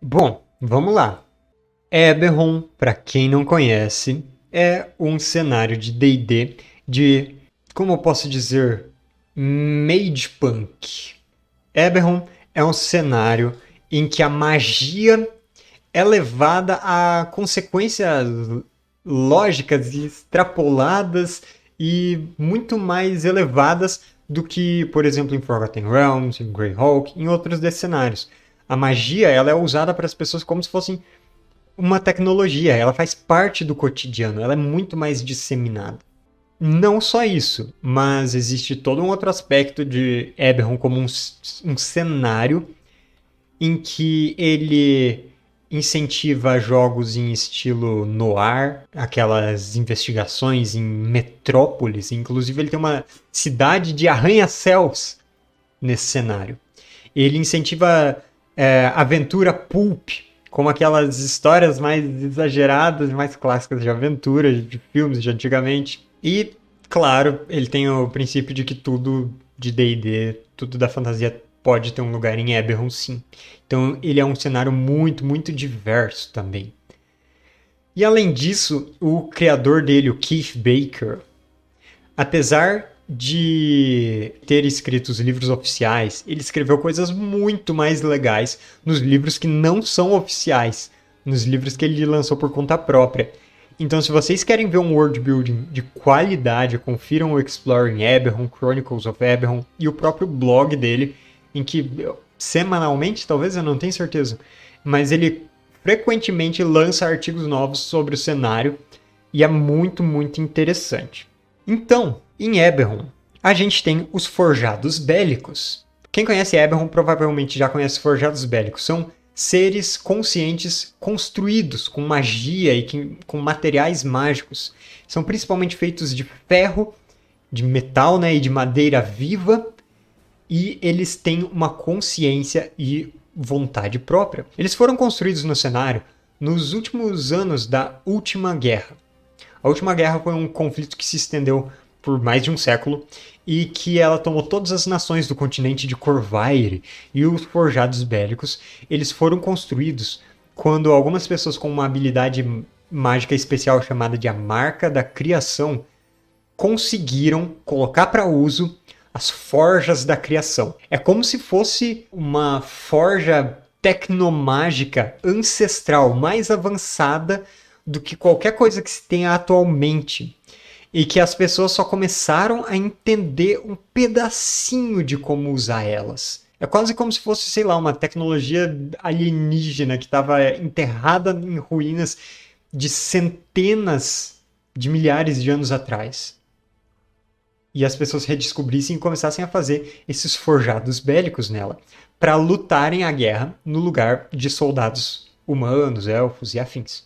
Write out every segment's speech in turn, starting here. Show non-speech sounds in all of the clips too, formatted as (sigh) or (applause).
Bom, vamos lá. Eberron, para quem não conhece, é um cenário de D&D de, como eu posso dizer, mage punk. Eberron é um cenário em que a magia é levada a consequências lógicas extrapoladas e muito mais elevadas do que, por exemplo, em Forgotten Realms, em Greyhawk, em outros desses cenários. A magia ela é usada para as pessoas como se fossem uma tecnologia, ela faz parte do cotidiano, ela é muito mais disseminada. Não só isso, mas existe todo um outro aspecto de Eberron como um, um cenário em que ele incentiva jogos em estilo noir, aquelas investigações em metrópoles. Inclusive, ele tem uma cidade de arranha-céus nesse cenário. Ele incentiva é, aventura pulp, como aquelas histórias mais exageradas, mais clássicas de aventura, de filmes de antigamente. E, claro, ele tem o princípio de que tudo de D&D, tudo da fantasia pode ter um lugar em Eberron, sim. Então ele é um cenário muito, muito diverso também. E além disso, o criador dele, o Keith Baker, apesar de ter escrito os livros oficiais, ele escreveu coisas muito mais legais nos livros que não são oficiais, nos livros que ele lançou por conta própria. Então, se vocês querem ver um world building de qualidade, confiram o Exploring Eberron, Chronicles of Eberron e o próprio blog dele, em que semanalmente, talvez eu não tenho certeza, mas ele frequentemente lança artigos novos sobre o cenário e é muito, muito interessante. Então, em Eberron, a gente tem os forjados bélicos. Quem conhece Eberron provavelmente já conhece os forjados bélicos. São seres conscientes construídos com magia e com materiais mágicos. São principalmente feitos de ferro, de metal né, e de madeira viva e eles têm uma consciência e vontade própria. Eles foram construídos no cenário nos últimos anos da Última Guerra. A Última Guerra foi um conflito que se estendeu por mais de um século e que ela tomou todas as nações do continente de Corvair e os forjados bélicos, eles foram construídos quando algumas pessoas com uma habilidade mágica especial chamada de a marca da criação conseguiram colocar para uso as forjas da criação. É como se fosse uma forja tecnomágica ancestral mais avançada do que qualquer coisa que se tenha atualmente. E que as pessoas só começaram a entender um pedacinho de como usar elas. É quase como se fosse, sei lá, uma tecnologia alienígena que estava enterrada em ruínas de centenas de milhares de anos atrás e as pessoas redescobrissem e começassem a fazer esses forjados bélicos nela, para lutarem a guerra no lugar de soldados humanos, elfos e afins.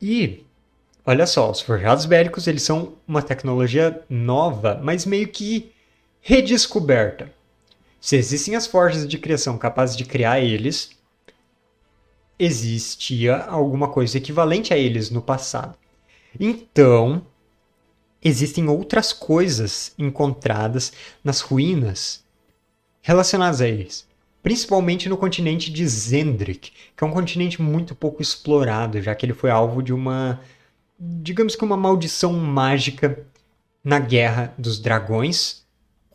E olha só, os forjados bélicos eles são uma tecnologia nova, mas meio que redescoberta. Se existem as forjas de criação capazes de criar eles, existia alguma coisa equivalente a eles no passado. Então, existem outras coisas encontradas nas ruínas relacionadas a eles. Principalmente no continente de Zendrik, que é um continente muito pouco explorado, já que ele foi alvo de uma, digamos que uma maldição mágica na Guerra dos Dragões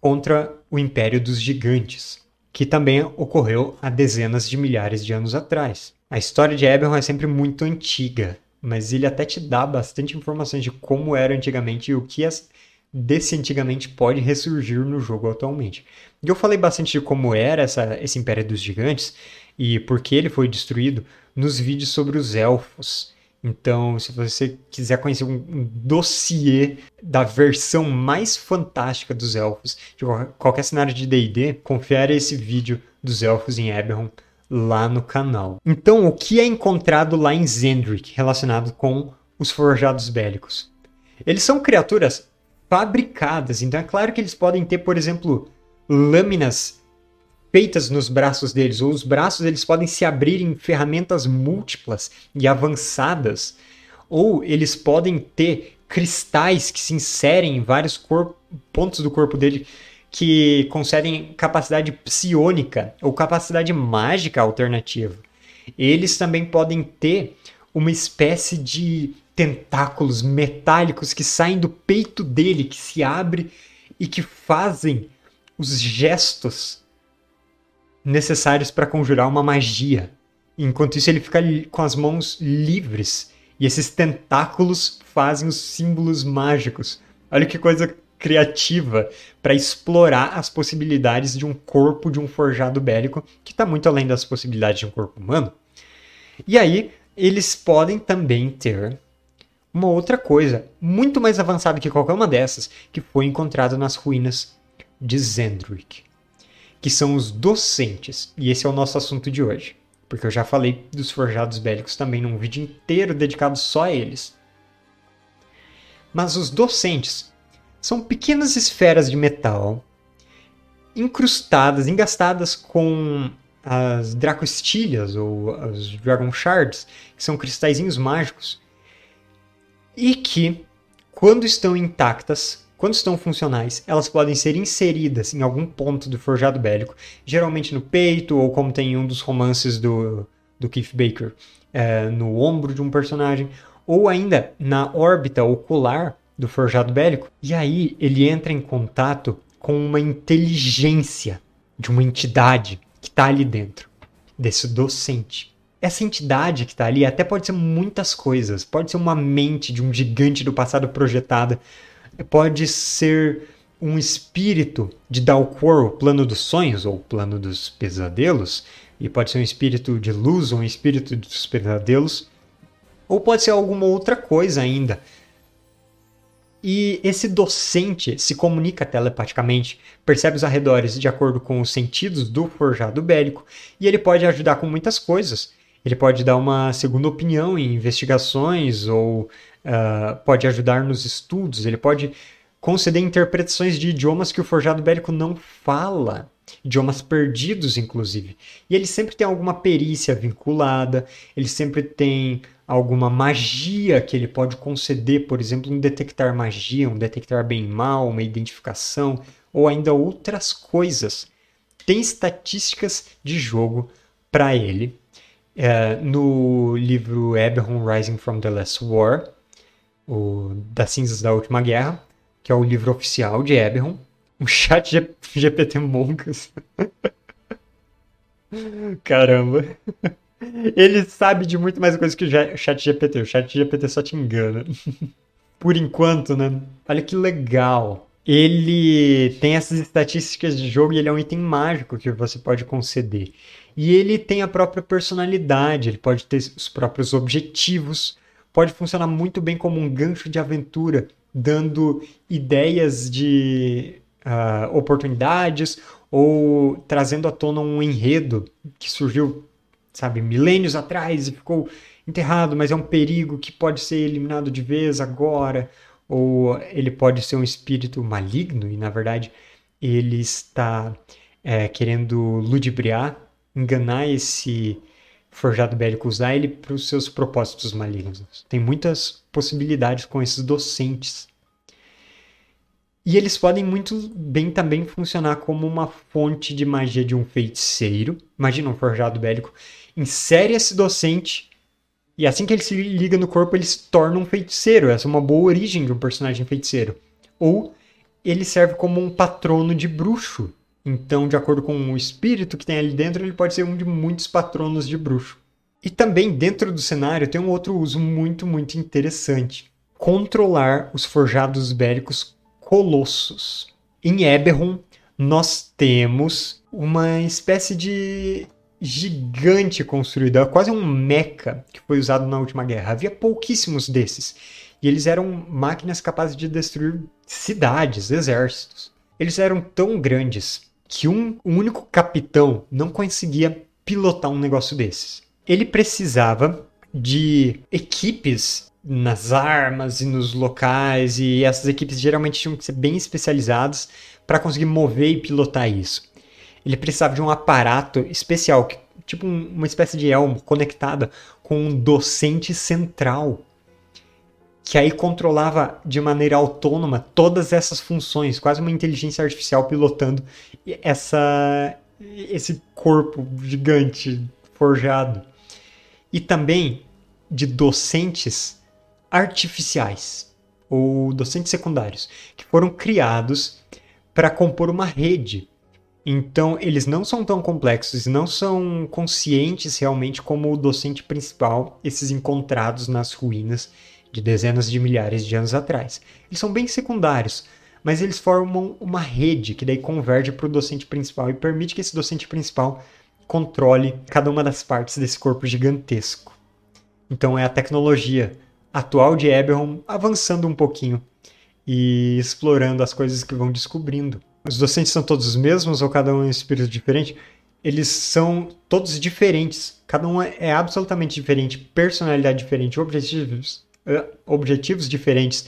contra o Império dos Gigantes, que também ocorreu há dezenas de milhares de anos atrás. A história de Eberron é sempre muito antiga, mas ele até te dá bastante informações de como era antigamente e o que desse antigamente pode ressurgir no jogo atualmente. E eu falei bastante de como era essa, esse Império dos Gigantes e por que ele foi destruído nos vídeos sobre os elfos. Então, se você quiser conhecer um, dossiê da versão mais fantástica dos elfos de qualquer cenário de D&D, confere esse vídeo dos elfos em Eberron lá no canal. Então, o que é encontrado lá em Zendrick relacionado com os forjados bélicos? Eles são criaturas fabricadas, então é claro que eles podem ter, por exemplo, lâminas feitas nos braços deles, ou os braços eles podem se abrir em ferramentas múltiplas e avançadas, ou eles podem ter cristais que se inserem em vários pontos do corpo dele que concedem capacidade psionica ou capacidade mágica alternativa. Eles também podem ter uma espécie de tentáculos metálicos que saem do peito dele, que se abre e que fazem os gestos necessários para conjurar uma magia. Enquanto isso, ele fica com as mãos livres e esses tentáculos fazem os símbolos mágicos. Olha que coisa criativa para explorar as possibilidades de um corpo de um forjado bélico que está muito além das possibilidades de um corpo humano. E aí, eles podem também ter uma outra coisa, muito mais avançada que qualquer uma dessas, que foi encontrada nas ruínas de Zendrick, que são os docentes. E esse é o nosso assunto de hoje, porque eu já falei dos forjados bélicos também num vídeo inteiro dedicado só a eles. Mas os docentes são pequenas esferas de metal incrustadas, engastadas com as Dracostilhas ou as Dragon Shards, que são cristalzinhos mágicos, e que, quando estão intactas, quando estão funcionais, elas podem ser inseridas em algum ponto do forjado bélico, geralmente no peito, ou como tem em um dos romances do, do Keith Baker, é, no ombro de um personagem, ou ainda na órbita ocular do forjado bélico, e aí ele entra em contato com uma inteligência de uma entidade que está ali dentro, desse docente. Essa entidade que está ali até pode ser muitas coisas. Pode ser uma mente de um gigante do passado projetada. Pode ser um espírito de Dalcor, o plano dos sonhos ou plano dos pesadelos. E pode ser um espírito de luz ou um espírito dos pesadelos. Ou pode ser alguma outra coisa ainda. E esse docente se comunica telepaticamente, percebe os arredores de acordo com os sentidos do forjado bélico, e ele pode ajudar com muitas coisas. Ele pode dar uma segunda opinião em investigações, ou uh, pode ajudar nos estudos, ele pode conceder interpretações de idiomas que o forjado bélico não fala, idiomas perdidos, inclusive. E ele sempre tem alguma perícia vinculada, ele sempre tem alguma magia que ele pode conceder, por exemplo, um detectar magia, um detectar bem mal, uma identificação, ou ainda outras coisas. Tem estatísticas de jogo para ele. É, no livro Eberron Rising from the Last War, o Das Cinzas da Última Guerra, que é o livro oficial de Eberron, o chat GPT Monkas. (laughs) Caramba. Ele sabe de muito mais coisa que o chat GPT. O chat GPT só te engana. (laughs) Por enquanto, né? Olha que legal. Ele tem essas estatísticas de jogo e ele é um item mágico que você pode conceder. E ele tem a própria personalidade, ele pode ter os próprios objetivos, pode funcionar muito bem como um gancho de aventura, dando ideias de uh, oportunidades ou trazendo à tona um enredo que surgiu sabe, milênios atrás e ficou enterrado, mas é um perigo que pode ser eliminado de vez agora, ou ele pode ser um espírito maligno e na verdade ele está é, querendo ludibriar, enganar esse forjado bélico, usar ele para os seus propósitos malignos. Tem muitas possibilidades com esses docentes. E eles podem muito bem também funcionar como uma fonte de magia de um feiticeiro. Imagina um forjado bélico insere esse docente e assim que ele se liga no corpo, ele se torna um feiticeiro. Essa é uma boa origem de um personagem feiticeiro. Ou ele serve como um patrono de bruxo. Então, de acordo com o espírito que tem ali dentro, ele pode ser um de muitos patronos de bruxo. E também dentro do cenário tem um outro uso muito, muito interessante: controlar os forjados bélicos colossos. Em Eberron, nós temos uma espécie de gigante construído, quase um mecha que foi usado na última guerra. Havia pouquíssimos desses. E eles eram máquinas capazes de destruir cidades, exércitos. Eles eram tão grandes que um, um único capitão não conseguia pilotar um negócio desses. Ele precisava de equipes nas armas e nos locais, e essas equipes geralmente tinham que ser bem especializadas para conseguir mover e pilotar isso ele precisava de um aparato especial, tipo uma espécie de elmo conectada com um docente central que aí controlava de maneira autônoma todas essas funções, quase uma inteligência artificial pilotando essa, esse corpo gigante forjado. E também de docentes artificiais ou docentes secundários que foram criados para compor uma rede. Então, eles não são tão complexos, não são conscientes realmente como o docente principal, esses encontrados nas ruínas de dezenas de milhares de anos atrás. Eles são bem secundários, mas eles formam uma rede que daí converge para o docente principal e permite que esse docente principal controle cada uma das partes desse corpo gigantesco. Então é a tecnologia atual de Eberron avançando um pouquinho e explorando as coisas que vão descobrindo. Os docentes são todos os mesmos ou cada um é um espírito diferente? Eles são todos diferentes. Cada um é absolutamente diferente, personalidade diferente, objetivos, objetivos diferentes,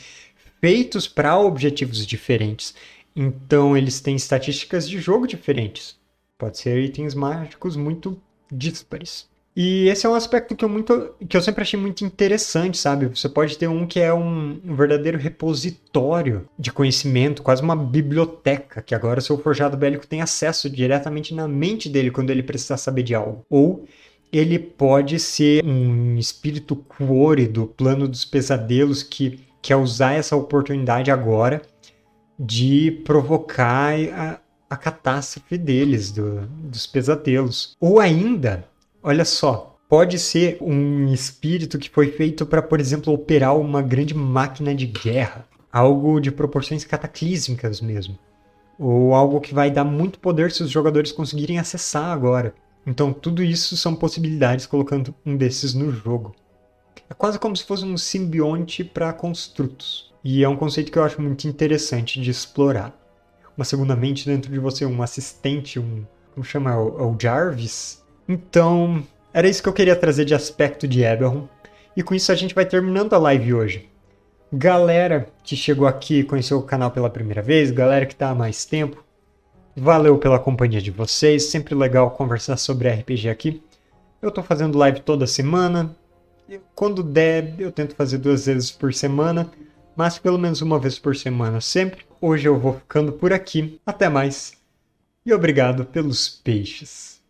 feitos para objetivos diferentes. Então eles têm estatísticas de jogo diferentes. Pode ser itens mágicos muito díspares. E esse é um aspecto que eu, muito, que eu sempre achei muito interessante, sabe? Você pode ter um que é um, um, verdadeiro repositório de conhecimento, quase uma biblioteca, que agora o seu forjado bélico tem acesso diretamente na mente dele quando ele precisar saber de algo. Ou ele pode ser um espírito cuore do plano dos pesadelos que quer usar essa oportunidade agora de provocar a, a catástrofe deles, do, dos pesadelos. Ou ainda Olha só, pode ser um espírito que foi feito para, por exemplo, operar uma grande máquina de guerra, algo de proporções cataclísmicas mesmo, ou algo que vai dar muito poder se os jogadores conseguirem acessar agora. Então, tudo isso são possibilidades colocando um desses no jogo. É quase como se fosse um simbionte para construtos. E é um conceito que eu acho muito interessante de explorar. Uma segunda mente dentro de você, um assistente, um. Como chama? O, é o Jarvis? Então, era isso que eu queria trazer de aspecto de Eberron. E com isso a gente vai terminando a live hoje. Galera que chegou aqui e conheceu o canal pela primeira vez, galera que está há mais tempo, valeu pela companhia de vocês. Sempre legal conversar sobre RPG aqui. Eu estou fazendo live toda semana. Quando der, eu tento fazer duas vezes por semana, mas pelo menos uma vez por semana sempre. Hoje eu vou ficando por aqui. Até mais. E obrigado pelos peixes.